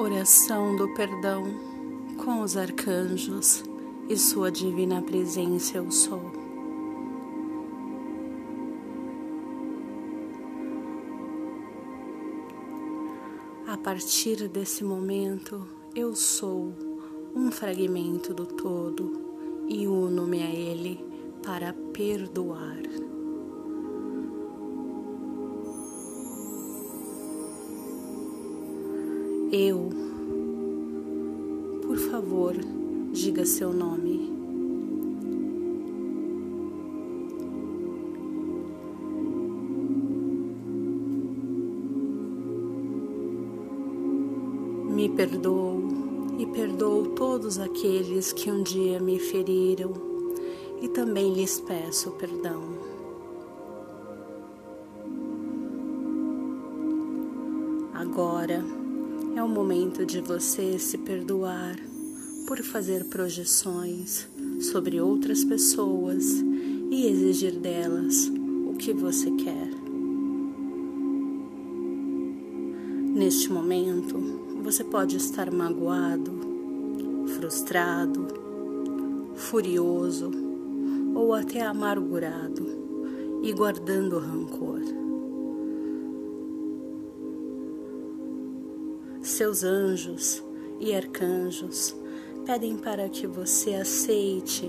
Oração do perdão com os arcanjos e sua divina presença eu sou. A partir desse momento, eu sou um fragmento do todo e uno-me a Ele para perdoar. Eu, por favor, diga seu nome. Me perdoo e perdoo todos aqueles que um dia me feriram e também lhes peço perdão. Agora, é o momento de você se perdoar por fazer projeções sobre outras pessoas e exigir delas o que você quer. Neste momento, você pode estar magoado, frustrado, furioso ou até amargurado e guardando rancor. Seus anjos e arcanjos pedem para que você aceite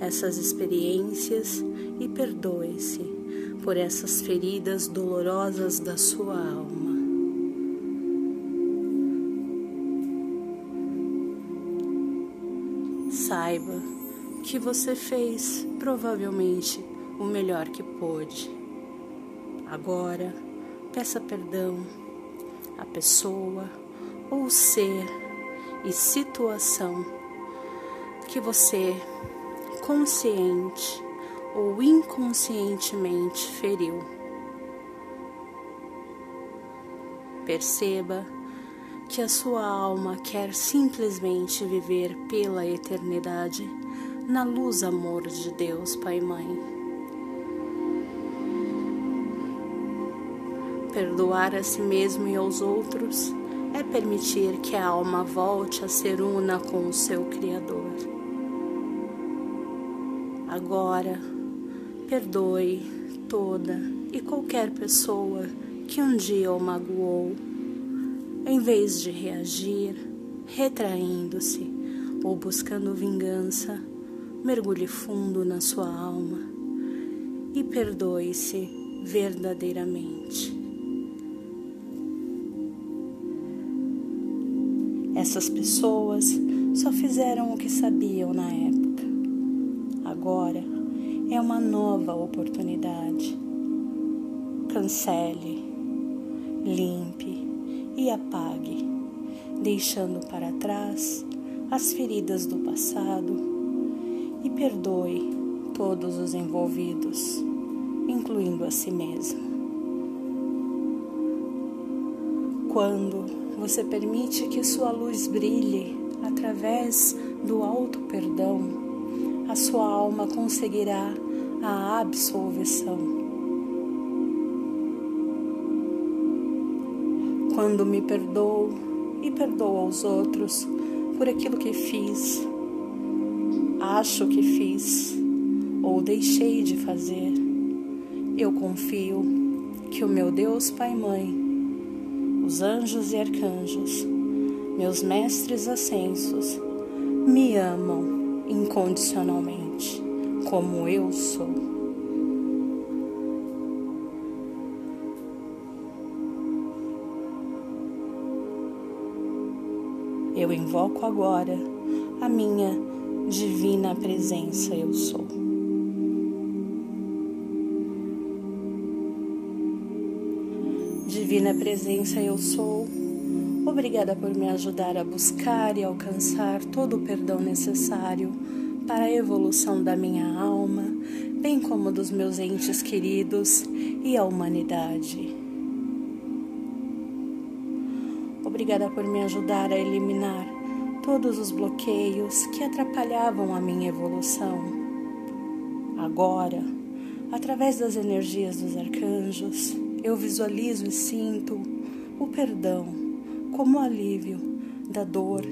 essas experiências e perdoe-se por essas feridas dolorosas da sua alma. Saiba que você fez provavelmente o melhor que pôde. Agora, peça perdão à pessoa ou ser e situação que você consciente ou inconscientemente feriu. Perceba que a sua alma quer simplesmente viver pela eternidade na luz amor de Deus, Pai e Mãe. Perdoar a si mesmo e aos outros é permitir que a alma volte a ser una com o seu Criador. Agora, perdoe toda e qualquer pessoa que um dia o magoou, em vez de reagir, retraindo-se ou buscando vingança, mergulhe fundo na sua alma e perdoe-se verdadeiramente. Essas pessoas só fizeram o que sabiam na época. Agora é uma nova oportunidade. Cancele, limpe e apague, deixando para trás as feridas do passado e perdoe todos os envolvidos, incluindo a si mesmo. Quando você permite que sua luz brilhe através do alto perdão, a sua alma conseguirá a absolvição. Quando me perdoo e perdoo aos outros por aquilo que fiz, acho que fiz ou deixei de fazer, eu confio que o meu Deus Pai e Mãe os anjos e arcanjos, meus mestres ascensos, me amam incondicionalmente, como eu sou. Eu invoco agora a minha divina presença, eu sou. Divina Presença, eu sou. Obrigada por me ajudar a buscar e alcançar todo o perdão necessário para a evolução da minha alma, bem como dos meus entes queridos e a humanidade. Obrigada por me ajudar a eliminar todos os bloqueios que atrapalhavam a minha evolução. Agora, através das energias dos arcanjos, eu visualizo e sinto o perdão como alívio da dor,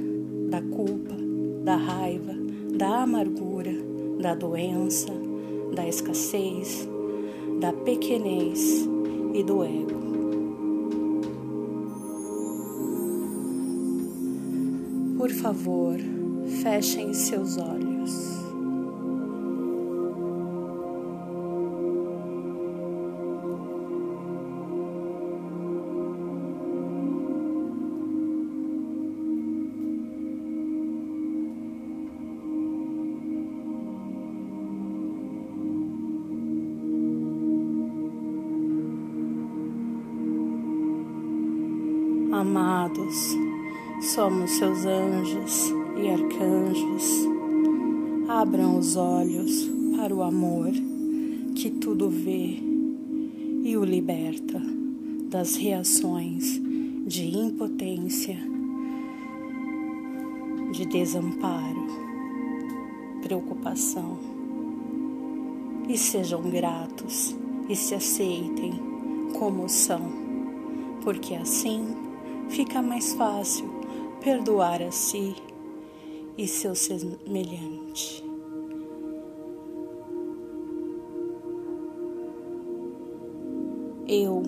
da culpa, da raiva, da amargura, da doença, da escassez, da pequenez e do ego. Por favor, fechem seus olhos. Amados, somos seus anjos e arcanjos. Abram os olhos para o amor que tudo vê e o liberta das reações de impotência, de desamparo, preocupação. E sejam gratos e se aceitem como são, porque assim fica mais fácil perdoar a si e seu semelhante. Eu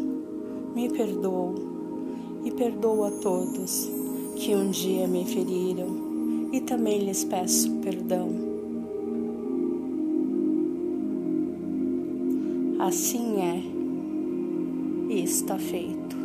me perdoo e perdoo a todos que um dia me feriram e também lhes peço perdão. Assim é e está feito.